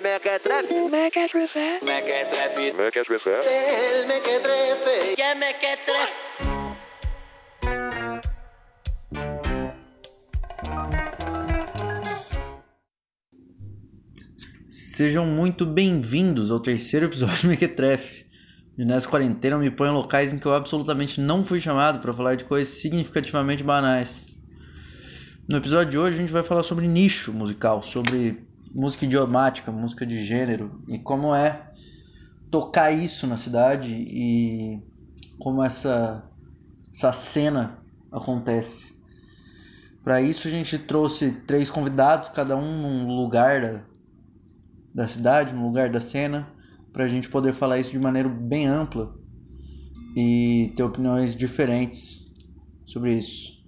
Mequetrefe. Mequetrefe. Mequetrefe. Mequetrefe. El mequetrefe. Que mequetrefe. Sejam muito bem-vindos ao terceiro episódio do Mequetrefe. E nessa quarentena eu me ponho em locais em que eu absolutamente não fui chamado para falar de coisas significativamente banais. No episódio de hoje a gente vai falar sobre nicho musical, sobre música idiomática, música de gênero e como é tocar isso na cidade e como essa essa cena acontece. Para isso a gente trouxe três convidados, cada um num lugar da, da cidade, num lugar da cena, para a gente poder falar isso de maneira bem ampla e ter opiniões diferentes sobre isso.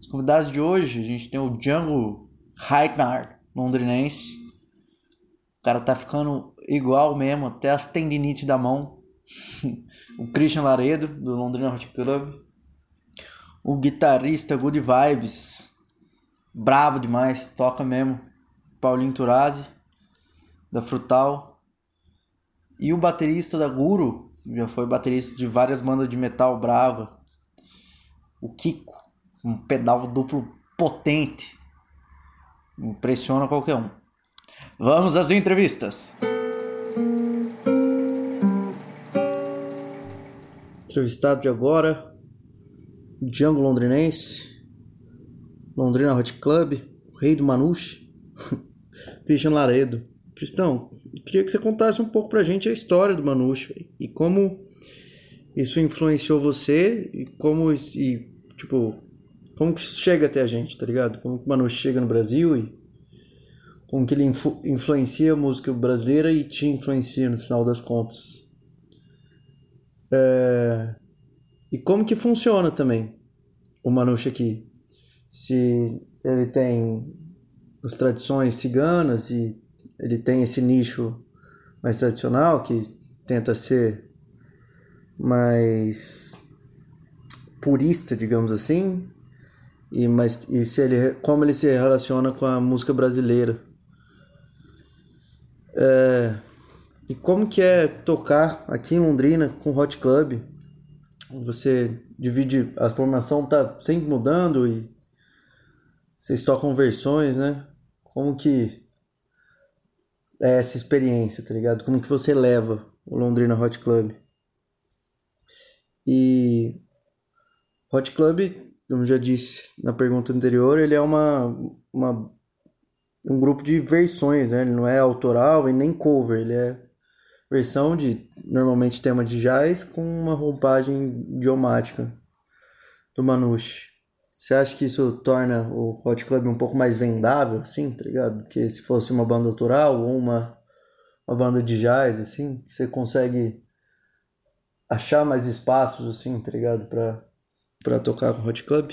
Os convidados de hoje, a gente tem o Django Reinhardt, londrinense. O cara tá ficando igual mesmo, até as tendinites da mão. o Christian Laredo, do Londrina Hot Club. O guitarrista Good Vibes, bravo demais, toca mesmo. Paulinho Turazzi, da Frutal. E o baterista da Guru, já foi baterista de várias bandas de metal brava. O Kiko, um pedal duplo potente. Impressiona qualquer um. Vamos às entrevistas. Entrevistado de agora, Django Londrinense, Londrina Hot Club, o Rei do Manuche, Christian Laredo. Cristão, queria que você contasse um pouco pra gente a história do Manuche e como isso influenciou você e como e tipo como que isso chega até a gente, tá ligado? Como que o Manuche chega no Brasil e como que ele influ influencia a música brasileira e te influencia no final das contas. É... E como que funciona também o Manuche aqui? Se ele tem as tradições ciganas e ele tem esse nicho mais tradicional que tenta ser mais purista, digamos assim, e mas e se ele como ele se relaciona com a música brasileira? É, e como que é tocar aqui em Londrina com Hot Club? Você divide a formação tá sempre mudando e vocês tocam versões né? Como que é essa experiência tá ligado? Como que você leva o Londrina Hot Club? E Hot Club como já disse na pergunta anterior, ele é uma, uma um grupo de versões, né? Ele não é autoral e nem cover, ele é versão de normalmente tema de jazz com uma roupagem idiomática do Manouche. Você acha que isso torna o Hot Club um pouco mais vendável, assim, tá ligado? Porque se fosse uma banda autoral ou uma, uma banda de jazz, assim, você consegue achar mais espaços, assim, tá ligado? Pra, para tocar com o Hot Club.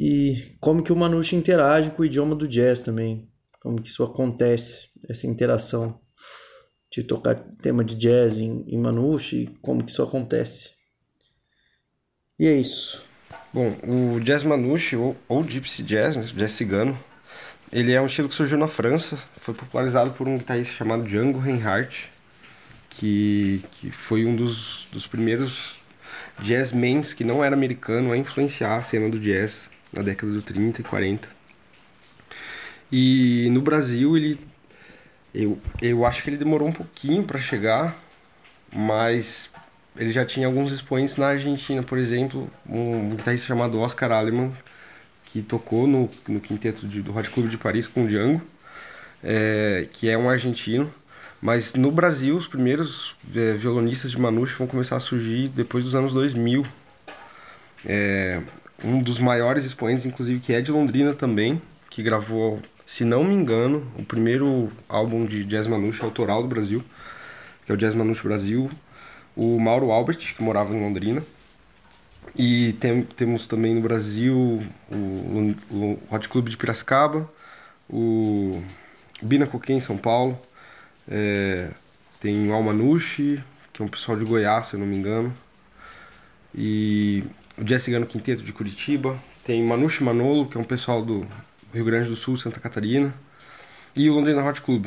E como que o Manouche interage com o idioma do jazz também. Como que isso acontece, essa interação de tocar tema de jazz em, em e como que isso acontece. E é isso. Bom, o jazz Manouche, ou, ou Gypsy Jazz, né, jazz cigano, ele é um estilo que surgiu na França, foi popularizado por um guitarrista chamado Django Reinhardt, que, que foi um dos, dos primeiros jazzmans que não era americano a influenciar a cena do jazz na década de 30 e 40. E no Brasil ele eu, eu acho que ele demorou um pouquinho para chegar, mas ele já tinha alguns expoentes na Argentina, por exemplo, um guitarrista chamado Oscar Aleman, que tocou no, no quinteto de, do Hot Club de Paris com o Django, é, que é um argentino. Mas no Brasil, os primeiros é, violonistas de Manouche vão começar a surgir depois dos anos 2000. É, um dos maiores expoentes, inclusive, que é de Londrina também, que gravou, se não me engano, o primeiro álbum de jazz Manouche autoral do Brasil, que é o Jazz Manouche Brasil, o Mauro Albert, que morava em Londrina. E tem, temos também no Brasil o, o Hot Club de Piracicaba, o Bina Coquém em São Paulo, é, tem o Almanushi, que é um pessoal de Goiás, se eu não me engano. E o Jazz Cigano Quinteto de Curitiba. Tem Manushi Manolo, que é um pessoal do Rio Grande do Sul, Santa Catarina. e o Londrina Hot Club.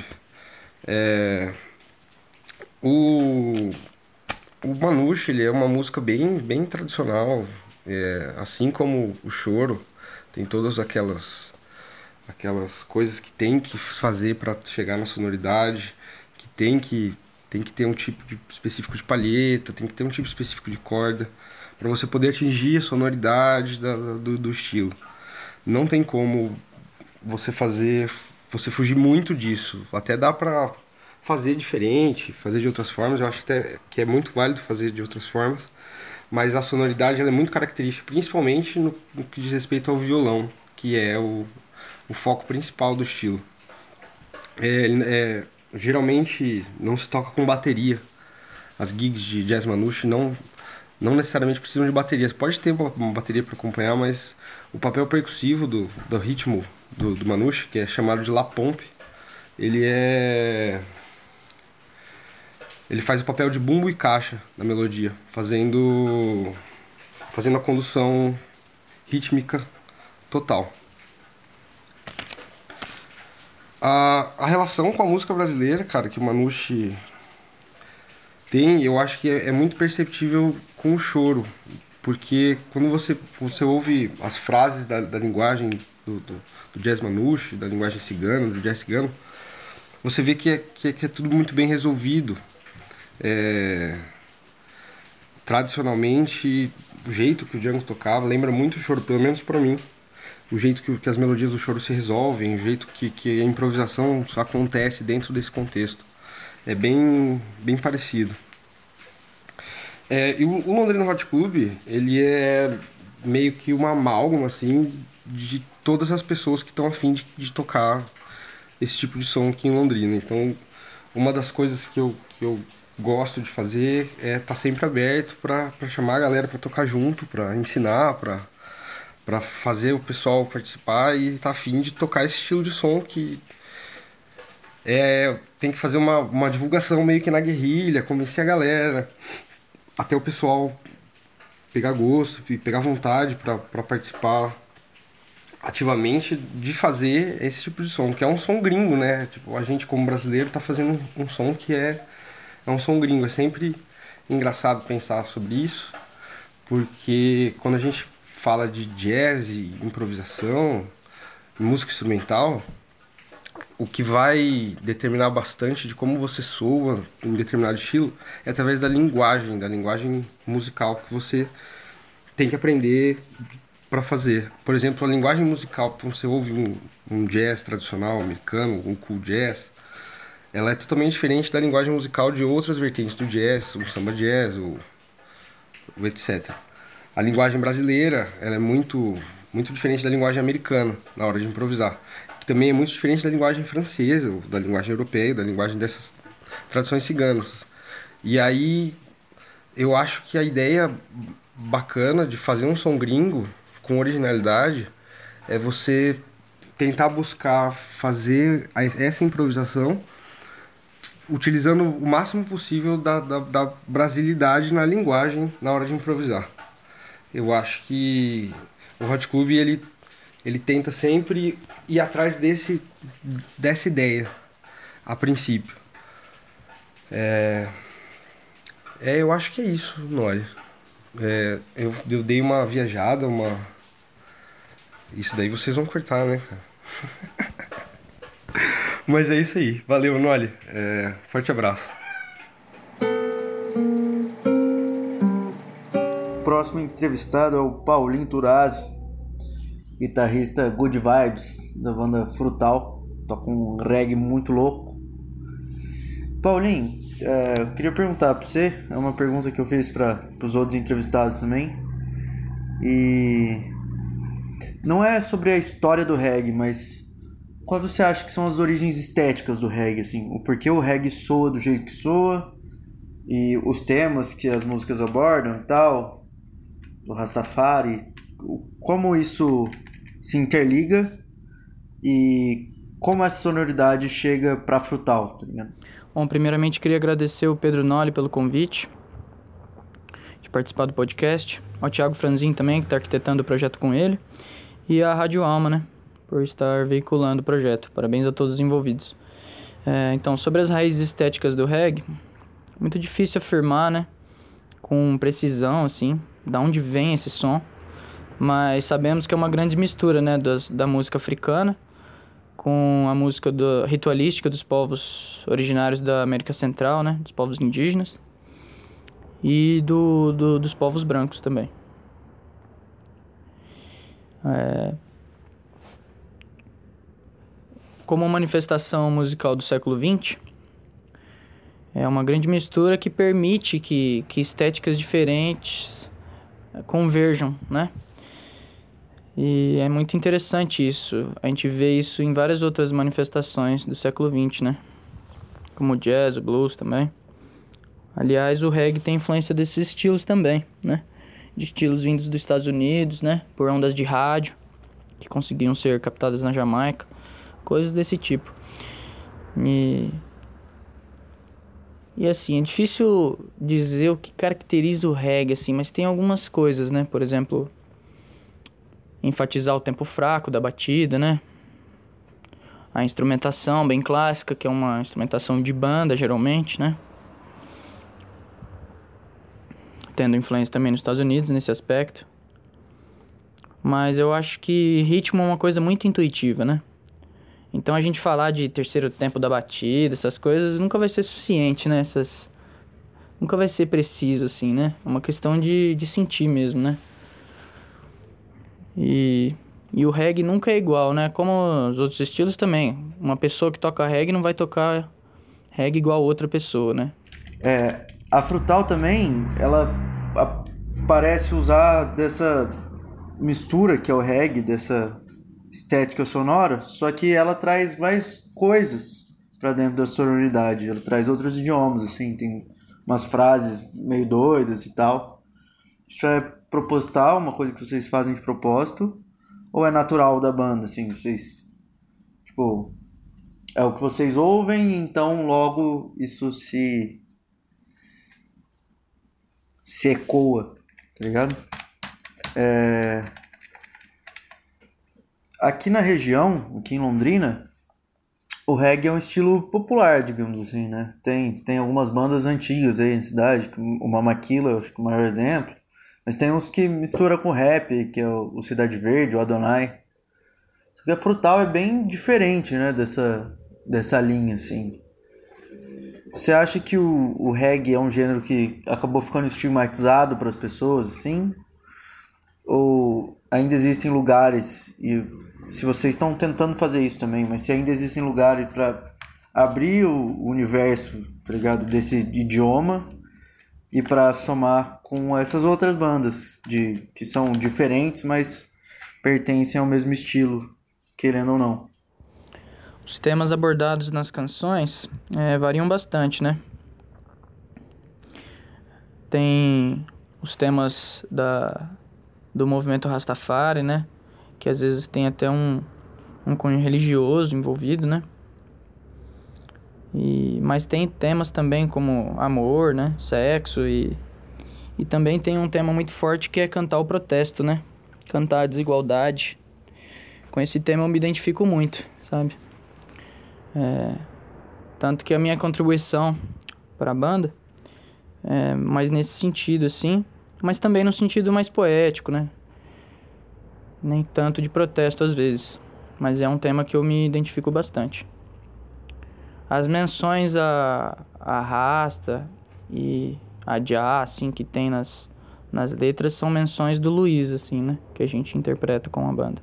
É, o, o Manouche, ele é uma música bem, bem tradicional, é, assim como o Choro, tem todas aquelas aquelas coisas que tem que fazer para chegar na sonoridade, tem que tem que ter um tipo de específico de palheta, tem que ter um tipo específico de corda para você poder atingir a sonoridade da, do, do estilo. Não tem como você fazer, você fugir muito disso. Até dá para fazer diferente, fazer de outras formas. Eu acho até que é muito válido fazer de outras formas, mas a sonoridade é muito característica, principalmente no, no que diz respeito ao violão, que é o, o foco principal do estilo. É, é, geralmente não se toca com bateria. As gigs de jazz manouche não não necessariamente precisam de baterias. Pode ter uma, bateria para acompanhar, mas o papel percussivo do, do ritmo do, do manouche, que é chamado de la pompe, ele é ele faz o papel de bumbo e caixa na melodia, fazendo fazendo a condução rítmica total. A, a relação com a música brasileira, cara, que o Manouche tem, eu acho que é, é, muito perceptível com o choro, porque quando você, você ouve as frases da, da linguagem do, do, do, jazz manouche, da linguagem cigana, do jazz cigano, você vê que é, que é, que é tudo muito bem resolvido. É, tradicionalmente, o jeito que o Django tocava lembra muito o choro, pelo menos para mim. O jeito que, que, as melodias do choro se resolvem, o jeito que, que a improvisação acontece dentro desse contexto é bem, bem parecido. É, e o, o Londrina Hot Club, ele é meio que uma amálgama, assim, de todas as pessoas que estão afim de, de tocar esse tipo de som aqui em Londrina. Então, uma das coisas que eu, que eu gosto de fazer é estar tá sempre aberto para chamar a galera para tocar junto, para ensinar, para para fazer o pessoal participar e tá afim de tocar esse estilo de som que é, tem que fazer uma, uma divulgação meio que na guerrilha, convencer a galera, até o pessoal pegar gosto e pegar vontade para participar ativamente de fazer esse tipo de som, que é um som gringo, né? Tipo, a gente como brasileiro tá fazendo um som que é, é um som gringo. É sempre engraçado pensar sobre isso, porque quando a gente fala de jazz, improvisação, música instrumental, o que vai determinar bastante de como você soa em determinado estilo é através da linguagem, da linguagem musical que você tem que aprender para fazer. Por exemplo, a linguagem musical, quando você ouve um, um, jazz tradicional americano, um cool jazz, ela é totalmente diferente da linguagem musical de outras vertentes do jazz, o samba jazz, o, o etc. A linguagem brasileira, ela é muito muito diferente da linguagem americana na hora de improvisar também é muito diferente da linguagem francesa, da linguagem europeia, da linguagem dessas tradições ciganas. E aí eu acho que a ideia bacana de fazer um som gringo com originalidade é você tentar buscar fazer essa improvisação utilizando o máximo possível da, da, da brasilidade na linguagem na hora de improvisar. Eu acho que o Hot Club ele ele tenta sempre ir atrás desse, dessa ideia, a princípio. É, é eu acho que é isso, Nori. É, eu, eu dei uma viajada, uma. Isso daí vocês vão cortar, né, Mas é isso aí. Valeu, Noli. É, forte abraço. Próximo entrevistado é o Paulinho Turazzi guitarrista Good Vibes da banda Frutal, toca um reggae muito louco. Paulinho, é, eu queria perguntar para você, é uma pergunta que eu fiz para os outros entrevistados também, e não é sobre a história do reggae, mas qual você acha que são as origens estéticas do reggae, assim, o porquê o reggae soa do jeito que soa e os temas que as músicas abordam e tal, do Rastafari, como isso se interliga e como essa sonoridade chega para Frutal, tá ligado? Bom, primeiramente queria agradecer o Pedro Noli pelo convite de participar do podcast, ao Thiago Franzin também, que está arquitetando o projeto com ele, e a Rádio Alma, né, por estar veiculando o projeto. Parabéns a todos os envolvidos. É, então, sobre as raízes estéticas do reggae, muito difícil afirmar, né? Com precisão, assim, da onde vem esse som. Mas sabemos que é uma grande mistura, né? Das, da música africana com a música do, ritualística dos povos originários da América Central, né? Dos povos indígenas. E do, do dos povos brancos também. É... Como manifestação musical do século XX, é uma grande mistura que permite que, que estéticas diferentes converjam, né? E é muito interessante isso. A gente vê isso em várias outras manifestações do século XX, né? Como o jazz, o blues também. Aliás, o reggae tem influência desses estilos também, né? De estilos vindos dos Estados Unidos, né? Por ondas de rádio que conseguiam ser captadas na Jamaica. Coisas desse tipo. E... E assim, é difícil dizer o que caracteriza o reggae, assim, mas tem algumas coisas, né? Por exemplo, enfatizar o tempo fraco da batida, né? A instrumentação bem clássica, que é uma instrumentação de banda, geralmente, né? Tendo influência também nos Estados Unidos nesse aspecto. Mas eu acho que ritmo é uma coisa muito intuitiva, né? Então a gente falar de terceiro tempo da batida, essas coisas, nunca vai ser suficiente, né? Essas... Nunca vai ser preciso, assim, né? É uma questão de, de sentir mesmo, né? E, e o reggae nunca é igual, né? Como os outros estilos também. Uma pessoa que toca reggae não vai tocar reggae igual outra pessoa, né? É, a Frutal também, ela parece usar dessa mistura que é o reggae, dessa estética sonora, só que ela traz mais coisas para dentro da sonoridade. Ela traz outros idiomas, assim, tem umas frases meio doidas e tal. Isso é proposital, uma coisa que vocês fazem de propósito, ou é natural da banda, assim, vocês tipo é o que vocês ouvem, então logo isso se se ecoa, tá ligado? É... Aqui na região, aqui em Londrina, o reggae é um estilo popular, digamos assim, né? Tem, tem algumas bandas antigas aí na cidade, o Mamaquila, acho que é o maior exemplo. Mas tem uns que mistura com rap, que é o Cidade Verde, o Adonai. Só que a Frutal é bem diferente, né, dessa, dessa linha, assim. Você acha que o, o reggae é um gênero que acabou ficando estigmatizado para as pessoas, assim? Ou ainda existem lugares, e se vocês estão tentando fazer isso também, mas se ainda existem lugares para abrir o universo, tá ligado, desse idioma e para somar com essas outras bandas de que são diferentes, mas pertencem ao mesmo estilo, querendo ou não. Os temas abordados nas canções é, variam bastante, né? Tem os temas da, do movimento Rastafari, né? Que às vezes tem até um, um cunho religioso envolvido, né? E, mas tem temas também como amor, né? Sexo e, e também tem um tema muito forte que é cantar o protesto, né? Cantar a desigualdade. Com esse tema eu me identifico muito, sabe? É, tanto que a minha contribuição para a banda é mais nesse sentido, assim, mas também no sentido mais poético, né? Nem tanto de protesto às vezes, mas é um tema que eu me identifico bastante. As menções a, a Rasta e a Já, assim, que tem nas, nas letras são menções do Luiz, assim, né? Que a gente interpreta com a banda.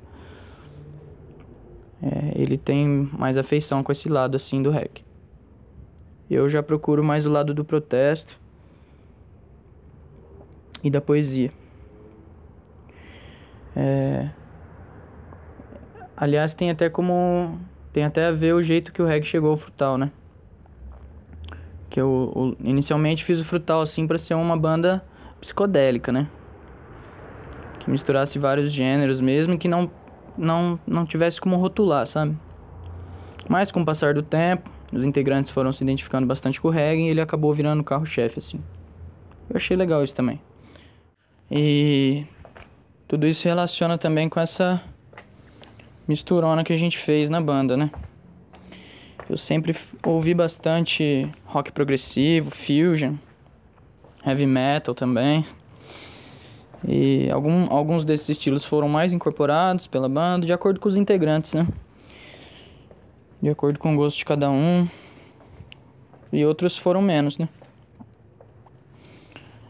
É, ele tem mais afeição com esse lado assim do reggae. Eu já procuro mais o lado do protesto e da poesia. É... Aliás, tem até como tem até a ver o jeito que o reggae chegou ao frutal, né? Que eu, eu inicialmente fiz o frutal assim para ser uma banda psicodélica, né? Que misturasse vários gêneros mesmo que não não, não tivesse como rotular, sabe? Mas com o passar do tempo, os integrantes foram se identificando bastante com o reggae e ele acabou virando carro-chefe, assim. Eu achei legal isso também. E tudo isso relaciona também com essa misturona que a gente fez na banda, né? Eu sempre ouvi bastante rock progressivo, fusion, heavy metal também. E algum, alguns desses estilos foram mais incorporados pela banda, de acordo com os integrantes, né? De acordo com o gosto de cada um. E outros foram menos, né?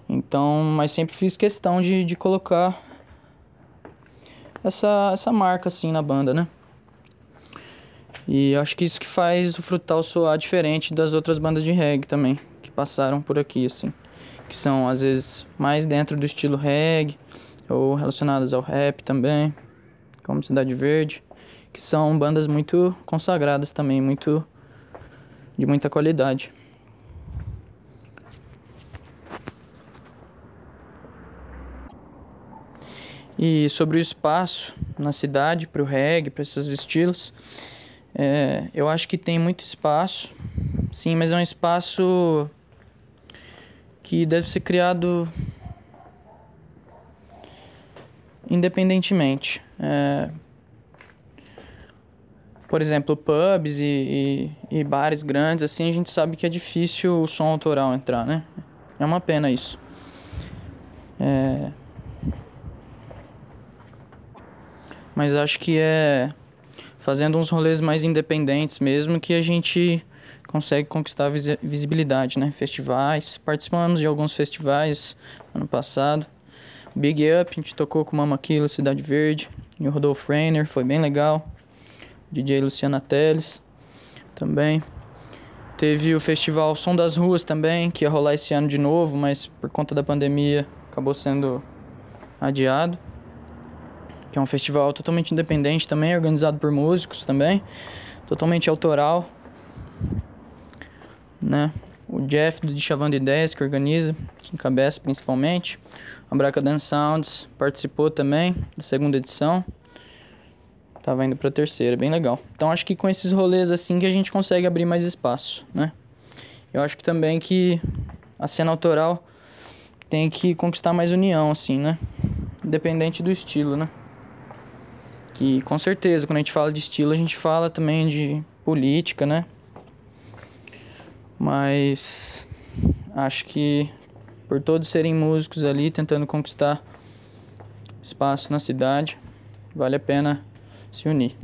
Então, mas sempre fiz questão de, de colocar essa, essa marca assim na banda, né? E acho que isso que faz o Frutal soar diferente das outras bandas de reggae também, que passaram por aqui, assim. Que são, às vezes, mais dentro do estilo reggae, ou relacionadas ao rap também, como Cidade Verde, que são bandas muito consagradas também, muito de muita qualidade. E sobre o espaço na cidade para o reggae, para esses estilos, é, eu acho que tem muito espaço, sim, mas é um espaço que deve ser criado independentemente. É, por exemplo, pubs e, e, e, bares grandes, assim, a gente sabe que é difícil o som autoral entrar, né? É uma pena isso. É... Mas acho que é fazendo uns rolês mais independentes mesmo que a gente consegue conquistar visibilidade, né? Festivais, participamos de alguns festivais ano passado. Big Up, a gente tocou com Mama Kilo, Cidade Verde, e o Rodolfo Reiner, foi bem legal. DJ Luciana Teles também. Teve o festival Som das Ruas também, que ia rolar esse ano de novo, mas por conta da pandemia acabou sendo adiado que é um festival totalmente independente também, organizado por músicos também, totalmente autoral, né? O Jeff do Chavando Ideias que organiza, que encabeça principalmente. A Braca Dance Sounds participou também da segunda edição. Tava indo pra terceira, bem legal. Então acho que com esses rolês assim que a gente consegue abrir mais espaço, né? Eu acho que também que a cena autoral tem que conquistar mais união, assim, né? Independente do estilo, né? Que com certeza quando a gente fala de estilo a gente fala também de política, né? Mas acho que por todos serem músicos ali tentando conquistar espaço na cidade, vale a pena se unir.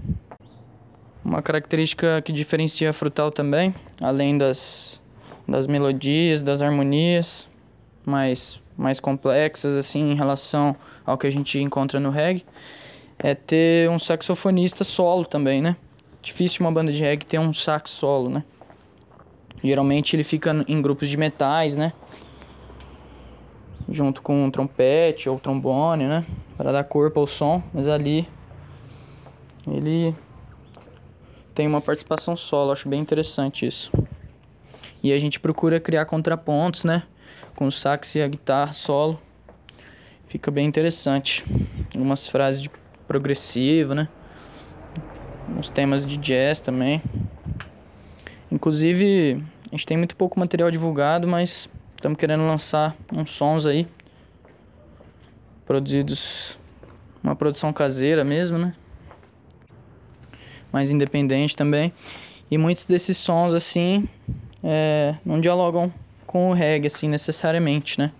Uma característica que diferencia a Frutal também, além das, das melodias, das harmonias mais, mais complexas assim em relação ao que a gente encontra no reggae, é ter um saxofonista solo também, né? Difícil uma banda de reggae ter um sax solo, né? Geralmente ele fica em grupos de metais, né? Junto com um trompete ou trombone, né? Para dar corpo ao som, mas ali ele tem uma participação solo, acho bem interessante isso. E a gente procura criar contrapontos, né? Com o sax e a guitarra solo. Fica bem interessante. Umas frases de progressivo, né? Uns temas de jazz também. Inclusive, a gente tem muito pouco material divulgado, mas estamos querendo lançar uns sons aí. Produzidos. Uma produção caseira mesmo, né? Mais independente também. E muitos desses sons, assim, é, não dialogam com o reggae, assim, necessariamente, né?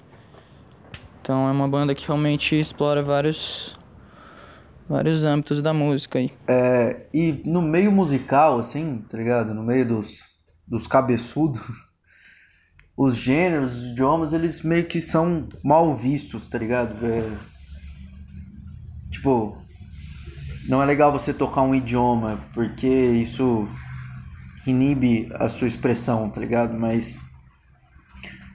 Então é uma banda que realmente explora vários vários âmbitos da música aí. É, e no meio musical, assim, tá ligado? No meio dos, dos cabeçudos, os gêneros, os idiomas, eles meio que são mal vistos, tá ligado? É, tipo, não é legal você tocar um idioma, porque isso inibe a sua expressão, tá ligado? Mas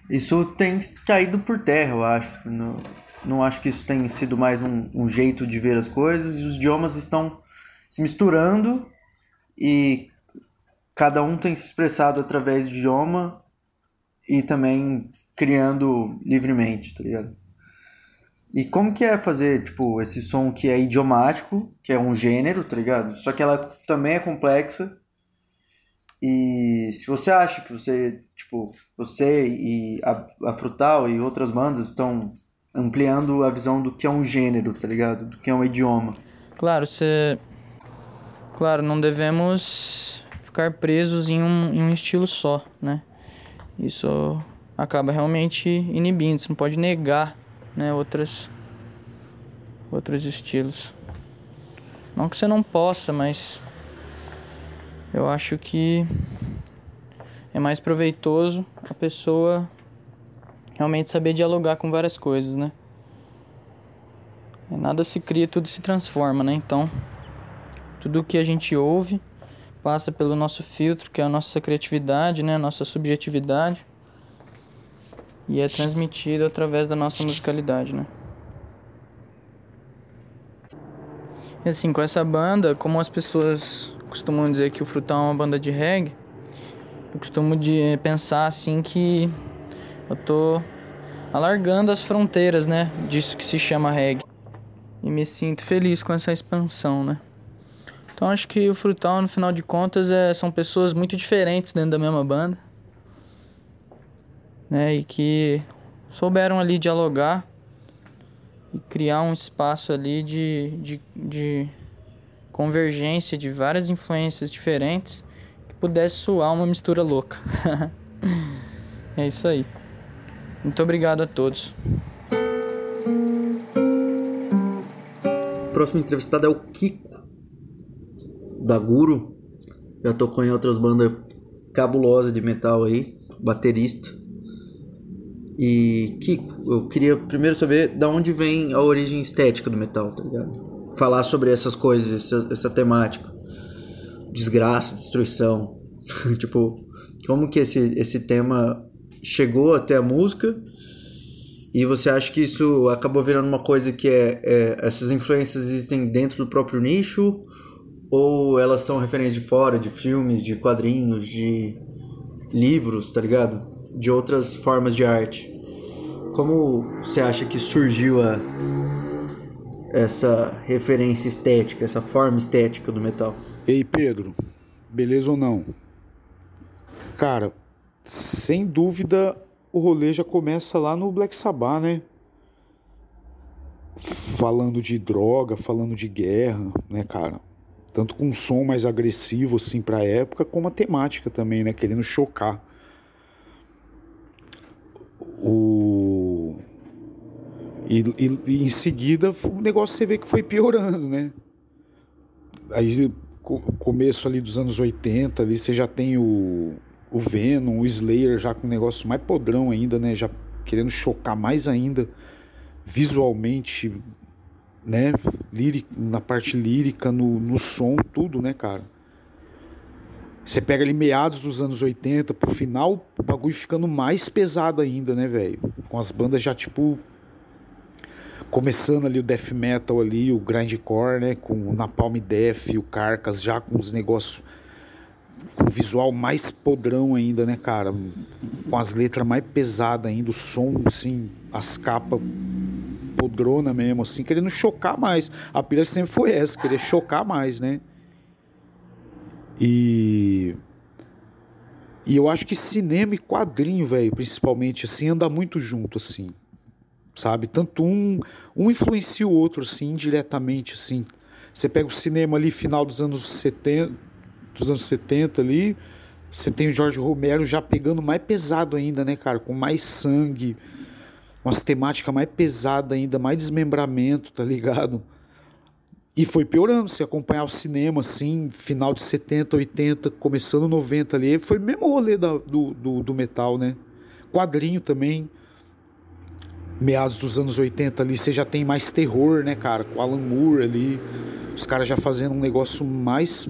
isso tem caído por terra, eu acho. No, não acho que isso tenha sido mais um, um jeito de ver as coisas e os idiomas estão se misturando e cada um tem se expressado através do idioma e também criando livremente, tá ligado? E como que é fazer, tipo, esse som que é idiomático, que é um gênero, tá ligado? Só que ela também é complexa. E se você acha que você, tipo, você e a, a Frutal e outras bandas estão ampliando a visão do que é um gênero, tá ligado? Do que é um idioma. Claro, você Claro, não devemos ficar presos em um, em um estilo só, né? Isso acaba realmente inibindo, você não pode negar, né, outras outros estilos. Não que você não possa, mas eu acho que é mais proveitoso a pessoa realmente saber dialogar com várias coisas, né? Nada se cria, tudo se transforma, né? Então, tudo que a gente ouve passa pelo nosso filtro, que é a nossa criatividade, né? A nossa subjetividade. E é transmitido através da nossa musicalidade, né? E assim, com essa banda, como as pessoas costumam dizer que o Frutal é uma banda de reggae, eu costumo de pensar assim que eu tô alargando as fronteiras, né, disso que se chama reggae. E me sinto feliz com essa expansão, né? Então acho que o Frutal, no final de contas, é, são pessoas muito diferentes dentro da mesma banda. Né, e que souberam ali dialogar e criar um espaço ali de, de, de convergência de várias influências diferentes que pudesse soar uma mistura louca. é isso aí. Muito obrigado a todos. O próximo entrevistado é o Kiko, da Guru. Já tocou em outras bandas cabulosas de metal aí, baterista. E Kiko, eu queria primeiro saber da onde vem a origem estética do metal, tá ligado? Falar sobre essas coisas, essa, essa temática. Desgraça, destruição. tipo, como que esse, esse tema chegou até a música e você acha que isso acabou virando uma coisa que é, é essas influências existem dentro do próprio nicho ou elas são referências de fora, de filmes, de quadrinhos, de livros, tá ligado? de outras formas de arte. Como você acha que surgiu a, essa referência estética, essa forma estética do metal? Ei, Pedro, beleza ou não? Cara, sem dúvida o rolê já começa lá no Black Sabbath, né? Falando de droga, falando de guerra, né, cara? Tanto com um som mais agressivo, assim, pra época, como a temática também, né? Querendo chocar. O... E, e, e, em seguida o negócio você vê que foi piorando, né? Aí começo ali dos anos 80, ali você já tem o, o Venom, o Slayer já com um negócio mais podrão ainda, né? Já querendo chocar mais ainda visualmente, né? Lírico, na parte lírica, no, no som, tudo, né, cara? Você pega ali meados dos anos 80 pro final, o bagulho ficando mais pesado ainda, né, velho? Com as bandas já tipo começando ali o death metal ali, o grindcore, né, com o Napalm Death, o Carcas já com os negócios com visual mais podrão ainda, né, cara? Com as letras mais pesadas ainda, o som, assim, as capas podrona mesmo, assim, querendo chocar mais. A pilha sempre foi essa, querer chocar mais, né? E. E eu acho que cinema e quadrinho, velho, principalmente, assim, anda muito junto, assim. Sabe? Tanto um, um influencia o outro, assim, indiretamente, assim. Você pega o cinema ali, final dos anos 70, dos anos 70 ali, você tem o Jorge Romero já pegando mais pesado ainda, né, cara? Com mais sangue, umas temáticas mais pesadas ainda, mais desmembramento, tá ligado? E foi piorando, se acompanhar o cinema, assim, final de 70, 80, começando 90 ali, foi o mesmo rolê da, do, do, do, metal, né? Quadrinho também, meados dos anos 80 ali, você já tem mais terror, né, cara? Com Alan Moore ali, os caras já fazendo um negócio mais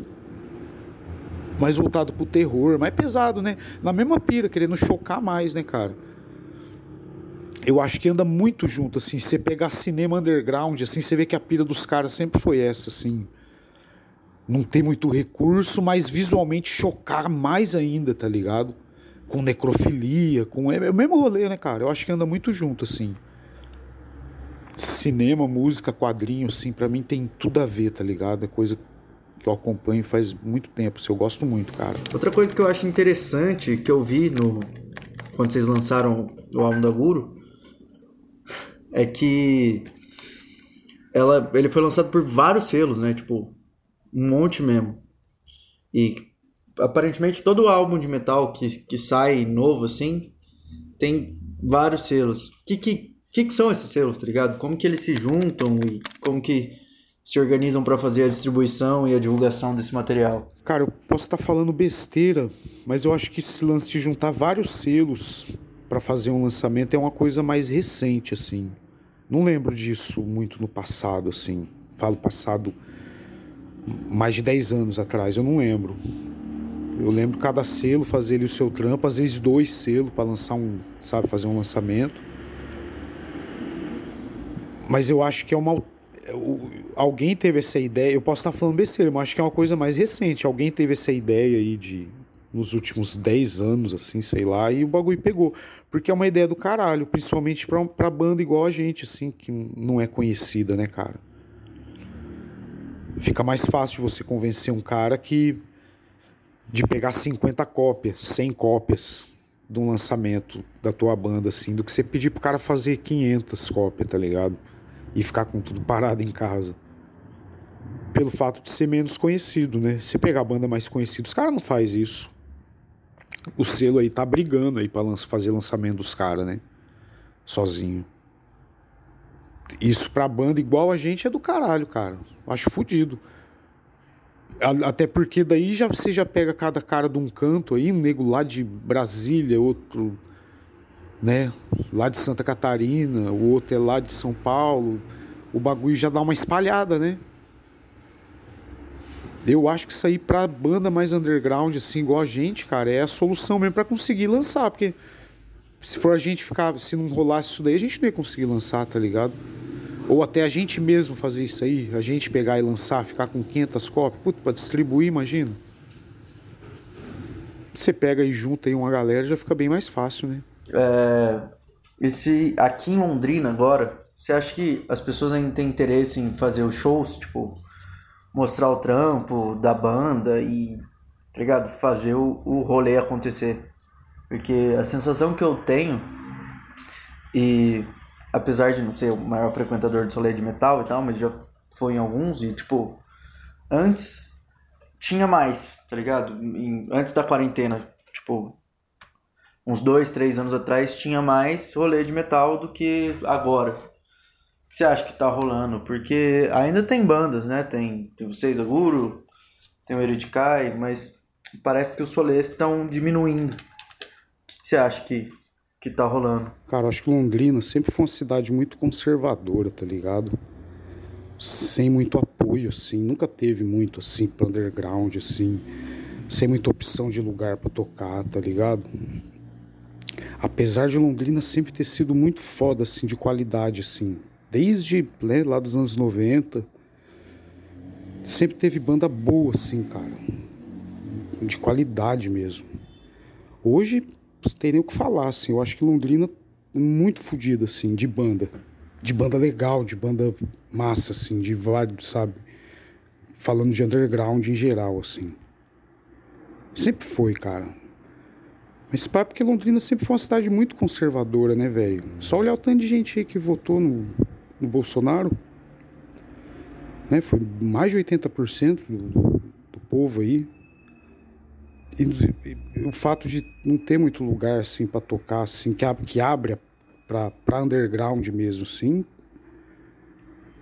mais voltado pro terror, mais pesado, né? Na mesma pira, querendo chocar mais, né, cara? eu acho que anda muito junto, assim. Você pegar cinema underground, assim, você vê que a pira dos caras sempre foi essa, assim. Não tem muito recurso, mas visualmente chocar mais ainda, tá ligado? Com necrofilia, com. É o mesmo rolê, né, cara? Eu acho que anda muito junto, assim. Cinema, música, quadrinho, assim, para mim tem tudo a ver, tá ligado? É coisa eu acompanho faz muito tempo, eu gosto muito, cara. Outra coisa que eu acho interessante, que eu vi no quando vocês lançaram o álbum da Guru, é que ela, ele foi lançado por vários selos, né? Tipo, Um monte mesmo. E aparentemente todo álbum de metal que, que sai novo assim tem vários selos. Que que que, que são esses selos, tá ligado? Como que eles se juntam e como que se organizam para fazer a distribuição e a divulgação desse material? Cara, eu posso estar falando besteira, mas eu acho que esse lance de juntar vários selos para fazer um lançamento é uma coisa mais recente, assim. Não lembro disso muito no passado, assim. Falo passado mais de 10 anos atrás, eu não lembro. Eu lembro cada selo fazer o seu trampo, às vezes dois selos para lançar um, sabe, fazer um lançamento. Mas eu acho que é uma alguém teve essa ideia, eu posso estar falando besteira, mas acho que é uma coisa mais recente. Alguém teve essa ideia aí de nos últimos 10 anos, assim, sei lá, e o bagulho pegou. Porque é uma ideia do caralho, principalmente pra, pra banda igual a gente, assim, que não é conhecida, né, cara? Fica mais fácil você convencer um cara que. de pegar 50 cópias, 100 cópias de um lançamento da tua banda, assim, do que você pedir pro cara fazer 500 cópias, tá ligado? E ficar com tudo parado em casa. Pelo fato de ser menos conhecido, né? Se pegar a banda mais conhecida, os caras não faz isso. O selo aí tá brigando aí pra fazer lançamento dos caras, né? Sozinho. Isso pra banda igual a gente é do caralho, cara. Acho fodido. Até porque daí já, você já pega cada cara de um canto aí, um nego lá de Brasília, outro né? Lá de Santa Catarina, o outro é lá de São Paulo. O bagulho já dá uma espalhada, né? Eu acho que isso aí pra banda mais underground, assim, igual a gente, cara, é a solução mesmo para conseguir lançar. Porque se for a gente ficar, se não rolasse isso daí, a gente não ia conseguir lançar, tá ligado? Ou até a gente mesmo fazer isso aí, a gente pegar e lançar, ficar com 500 cópias, puta, pra distribuir, imagina. Você pega e junta aí uma galera, já fica bem mais fácil, né? É, esse aqui em Londrina agora, você acha que as pessoas ainda têm interesse em fazer os shows, tipo, mostrar o trampo da banda e, tá ligado? Fazer o, o rolê acontecer. Porque a sensação que eu tenho, e apesar de não ser o maior frequentador de rolê de metal e tal, mas já foi em alguns, e tipo, antes tinha mais, tá ligado? Em, antes da quarentena, tipo, uns dois, três anos atrás tinha mais rolê de metal do que agora. O que você acha que tá rolando? Porque ainda tem bandas, né? Tem, tem o Seis Aguro, tem o Eredicai, mas parece que os rolês estão diminuindo. O que você acha que, que tá rolando? Cara, acho que Londrina sempre foi uma cidade muito conservadora, tá ligado? Sem muito apoio, assim. Nunca teve muito, assim, pro underground, assim. Sem muita opção de lugar para tocar, tá ligado? Apesar de Londrina sempre ter sido muito foda, assim, de qualidade, assim, desde né, lá dos anos 90, sempre teve banda boa, assim, cara, de qualidade mesmo. Hoje, não tem nem o que falar, assim, eu acho que Londrina é muito fodida, assim, de banda, de banda legal, de banda massa, assim, de vários, sabe, falando de underground em geral, assim. Sempre foi, cara. Mas pá, porque Londrina sempre foi uma cidade muito conservadora, né, velho? Só olhar o tanto de gente aí que votou no, no Bolsonaro. Né? Foi mais de 80% do, do povo aí. E, e, o fato de não ter muito lugar assim para tocar, assim, que, que abre para underground mesmo, assim,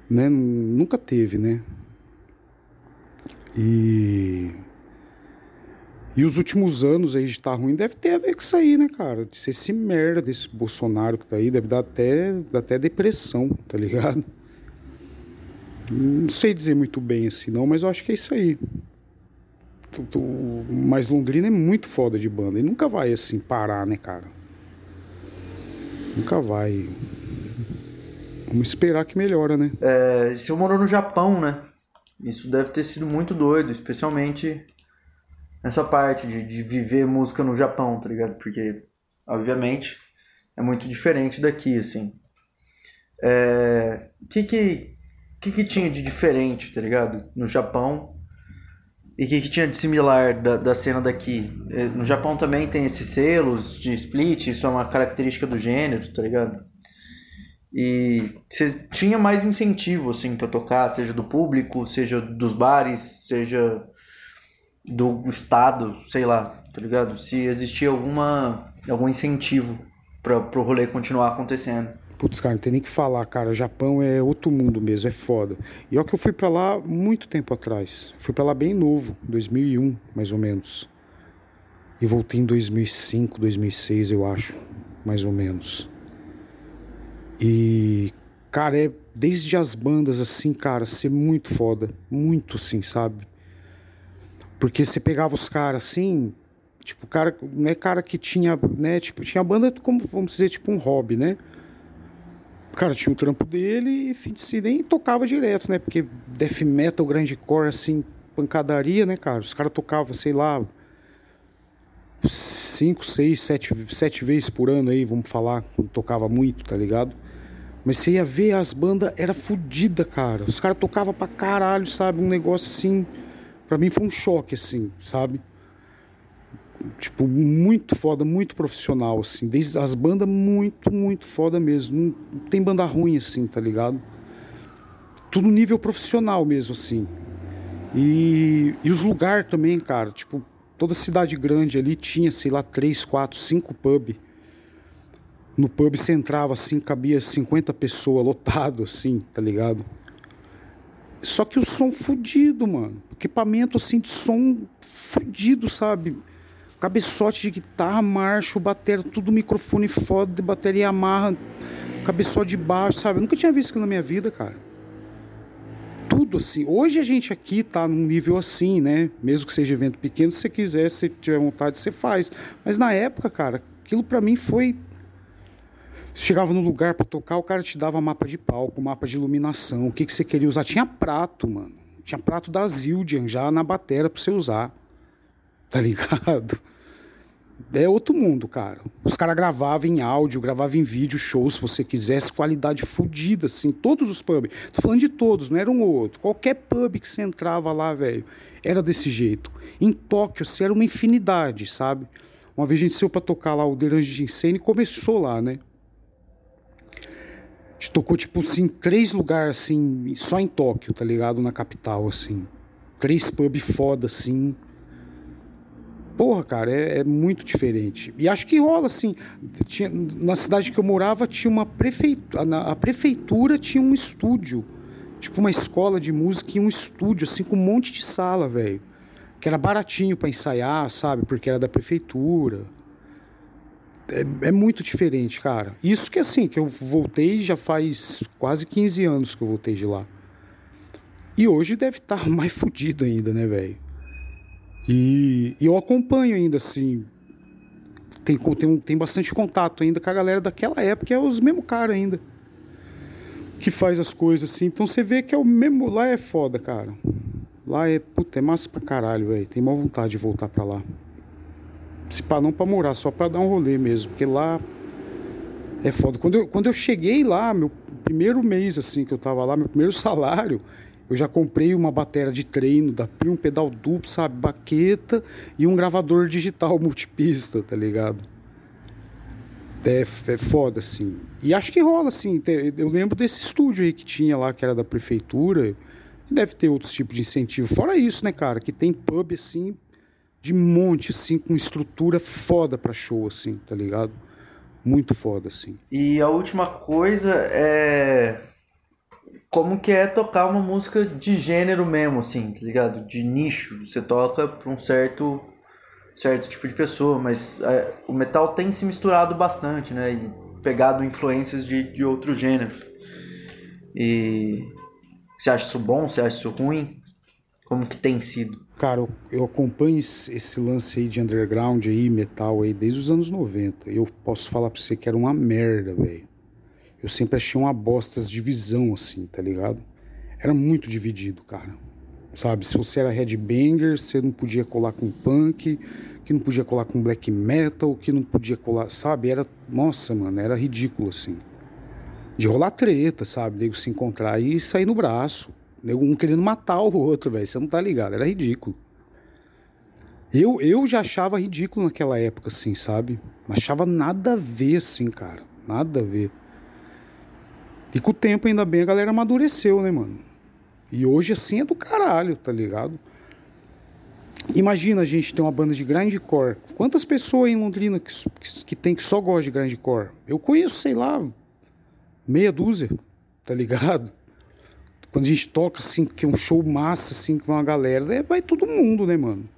né? Nunca teve, né? E e os últimos anos aí de estar tá ruim deve ter a ver com isso aí, né, cara? De ser esse merda desse Bolsonaro que tá aí, deve dar até, dar até depressão, tá ligado? Não sei dizer muito bem assim, não, mas eu acho que é isso aí. Mas Londrina é muito foda de banda. E nunca vai assim parar, né, cara? Nunca vai. Vamos esperar que melhora, né? É, você morou no Japão, né? Isso deve ter sido muito doido, especialmente nessa parte de, de viver música no Japão, tá ligado? Porque, obviamente, é muito diferente daqui, assim. É, o que que, que que tinha de diferente, tá ligado? No Japão e o que, que tinha de similar da, da cena daqui? É, no Japão também tem esses selos de split, isso é uma característica do gênero, tá ligado? E você tinha mais incentivo, assim, pra tocar, seja do público, seja dos bares, seja do estado, sei lá, tá ligado? Se existia alguma, algum incentivo para pro rolê continuar acontecendo. Putz, cara, não tem nem que falar, cara. Japão é outro mundo mesmo, é foda. E olha que eu fui para lá muito tempo atrás. Fui para lá bem novo, 2001, mais ou menos. E voltei em 2005, 2006, eu acho, mais ou menos. E, cara, é desde as bandas, assim, cara, ser muito foda. Muito, assim, sabe? Porque você pegava os caras assim, tipo, cara, não é cara que tinha, né, tipo, tinha banda como, vamos dizer, tipo um hobby, né? O cara tinha o trampo dele e fim de si, nem tocava direto, né? Porque death metal, grindcore, assim, pancadaria, né, cara? Os caras tocavam, sei lá, cinco, seis, sete, sete vezes por ano aí, vamos falar, tocava muito, tá ligado? Mas você ia ver as bandas, era fodida, cara. Os caras tocavam pra caralho, sabe? Um negócio assim. Pra mim foi um choque, assim, sabe? Tipo, muito foda, muito profissional, assim. Desde as bandas, muito, muito foda mesmo. Não tem banda ruim, assim, tá ligado? Tudo nível profissional mesmo, assim. E, e os lugares também, cara. Tipo, toda cidade grande ali tinha, sei lá, três, quatro, cinco pub. No pub você entrava assim, cabia 50 pessoas, lotado assim, tá ligado? Só que o som fudido, mano. Equipamento assim de som fudido, sabe? Cabeçote de guitarra, marcha, bateria, tudo microfone foda, bateria amarra, cabeçote de baixo, sabe? Eu nunca tinha visto isso na minha vida, cara. Tudo assim. Hoje a gente aqui tá num nível assim, né? Mesmo que seja evento pequeno, se você quiser, se tiver vontade, você faz. Mas na época, cara, aquilo para mim foi chegava no lugar para tocar, o cara te dava mapa de palco, mapa de iluminação, o que, que você queria usar. Tinha prato, mano. Tinha prato da Zildjian já na batera para você usar. Tá ligado? É outro mundo, cara. Os caras gravavam em áudio, gravavam em vídeo, show, se você quisesse, qualidade fodida, assim, todos os pubs. Tô falando de todos, não era um ou outro. Qualquer pub que você entrava lá, velho, era desse jeito. Em Tóquio, assim, era uma infinidade, sabe? Uma vez a gente saiu pra tocar lá o Derange de Insane e começou lá, né? Gente tocou, tipo, assim, três lugares, assim, só em Tóquio, tá ligado? Na capital, assim. Três pub foda, assim. Porra, cara, é, é, muito diferente. E acho que rola, assim. Tinha, na cidade que eu morava, tinha uma prefeitura. A prefeitura tinha um estúdio. Tipo, uma escola de música e um estúdio, assim, com um monte de sala, velho. Que era baratinho para ensaiar, sabe? Porque era da prefeitura é, é, muito diferente, cara. Isso que assim, que eu voltei já faz quase 15 anos que eu voltei de lá. E hoje deve estar tá mais fodido ainda, né, velho? E, e, eu acompanho ainda, assim. Tem, tem, tem bastante contato ainda com a galera daquela época, é os mesmos caras ainda. Que faz as coisas assim. Então você vê que é o mesmo. Lá é foda, cara. Lá é. Puta, é massa pra caralho, velho. Tem maior vontade de voltar pra lá se pá, não para morar, só para dar um rolê mesmo, porque lá é foda. Quando eu, quando eu cheguei lá, meu primeiro mês assim que eu tava lá, meu primeiro salário, eu já comprei uma bateria de treino da Pri, um pedal duplo, sabe, baqueta e um gravador digital multipista, tá ligado? É, é foda, assim. E acho que rola, assim. Eu lembro desse estúdio aí que tinha lá, que era da prefeitura. E deve ter outros tipos de incentivo. Fora isso, né, cara? Que tem pub, assim, de monte, assim, com estrutura foda pra show, assim, tá ligado? Muito foda, assim. E a última coisa é. Como que é tocar uma música de gênero mesmo, assim, tá ligado? De nicho. Você toca pra um certo, certo tipo de pessoa, mas é, o metal tem se misturado bastante, né? E pegado influências de, de outros gêneros. E. Você acha isso bom? Você acha isso ruim? Como que tem sido? Cara, eu, acompanho esse lance aí de underground aí, metal aí, desde os anos 90. Eu posso falar pra você que era uma merda, velho. Eu sempre achei uma bosta as divisão, assim, tá ligado? Era muito dividido, cara. Sabe, se você era headbanger, você não podia colar com punk, que não podia colar com black metal, que não podia colar, sabe? Era, nossa, mano, era ridículo, assim. De rolar treta, sabe? Nego se encontrar e sair no braço. Um querendo matar o outro, velho. Você não tá ligado. Era ridículo. Eu, eu já achava ridículo naquela época, assim, sabe? Achava nada a ver, assim, cara. Nada a ver. E com o tempo, ainda bem, a galera amadureceu, né, mano? E hoje, assim, é do caralho, tá ligado? Imagina a gente ter uma banda de grindcore. Quantas pessoas em Londrina que, que, que tem que só gosta de grindcore? Eu conheço, sei lá, meia dúzia, tá ligado? Quando a gente toca, assim, que é um show massa, assim, com uma galera, é, vai todo mundo, né, mano?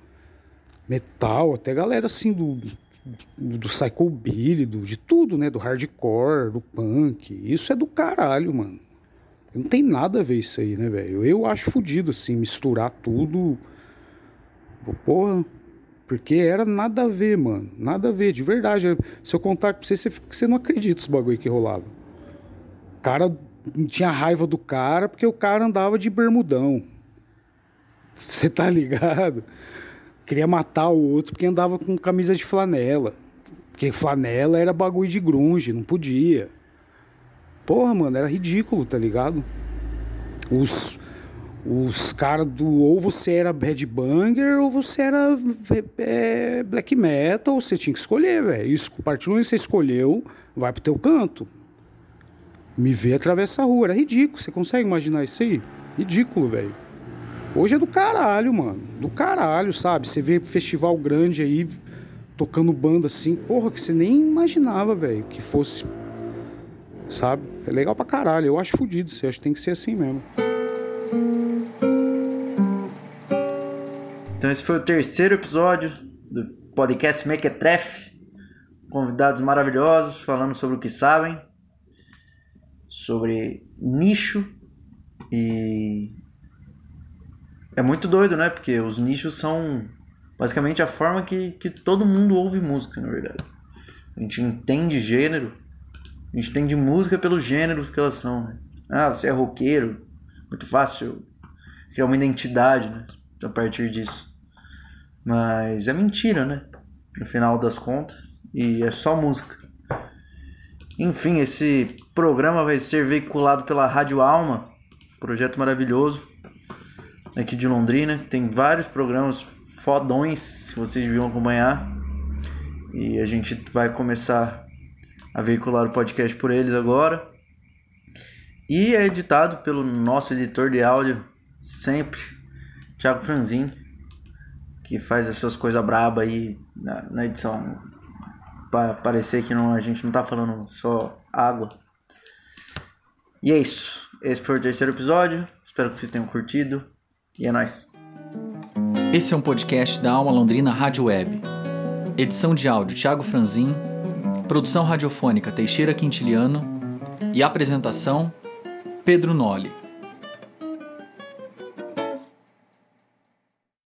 Metal, até galera, assim, do, do, do psychobilly, do, de tudo, né? Do hardcore, do punk. Isso é do caralho, mano. Não tem nada a ver isso aí, né, velho? Eu acho fodido, assim, misturar tudo. Porra. Porque era nada a ver, mano. Nada a ver, de verdade. Se eu contar pra você, você, você não acredita os bagulho que rolava. Cara tinha raiva do cara porque o cara andava de bermudão. Você tá ligado? Queria matar o outro porque andava com camisa de flanela. Porque flanela era bagulho de grunge, não podia. Porra, mano, era ridículo, tá ligado? Os, os caras do. Ou você era headbanger ou você era é, black metal, você tinha que escolher, velho. Isso, a partir do momento que você escolheu, vai pro teu canto. Me vê atravessar a rua. Era ridículo. Você consegue imaginar isso aí? Ridículo, velho. Hoje é do caralho, mano. Do caralho, sabe? Você vê festival grande aí, tocando banda assim, porra, que você nem imaginava, velho, que fosse. Sabe? É legal pra caralho. Eu acho fodido isso. Eu acho que tem que ser assim mesmo. Então esse foi o terceiro episódio do podcast Mequetrefe. Convidados maravilhosos falando sobre o que sabem, sobre nicho e é muito doido, né? Porque os nichos são basicamente a forma que, que todo mundo ouve música, na verdade. A gente entende gênero, a gente entende música pelos gêneros que elas são. Né? Ah, você é roqueiro, muito fácil criar uma identidade né? a partir disso. Mas é mentira, né? No final das contas, e é só música. Enfim, esse programa vai ser veiculado pela Rádio Alma, projeto maravilhoso aqui de Londrina. Tem vários programas fodões que vocês deviam acompanhar. E a gente vai começar a veicular o podcast por eles agora. E é editado pelo nosso editor de áudio, sempre, Thiago Franzin, que faz essas coisas braba aí na, na edição. Para parecer que não, a gente não tá falando só água. E é isso. Esse foi o terceiro episódio. Espero que vocês tenham curtido. E é nóis. Esse é um podcast da Alma Londrina Rádio Web. Edição de áudio Thiago Franzin. Produção radiofônica Teixeira Quintiliano. E apresentação Pedro Noli.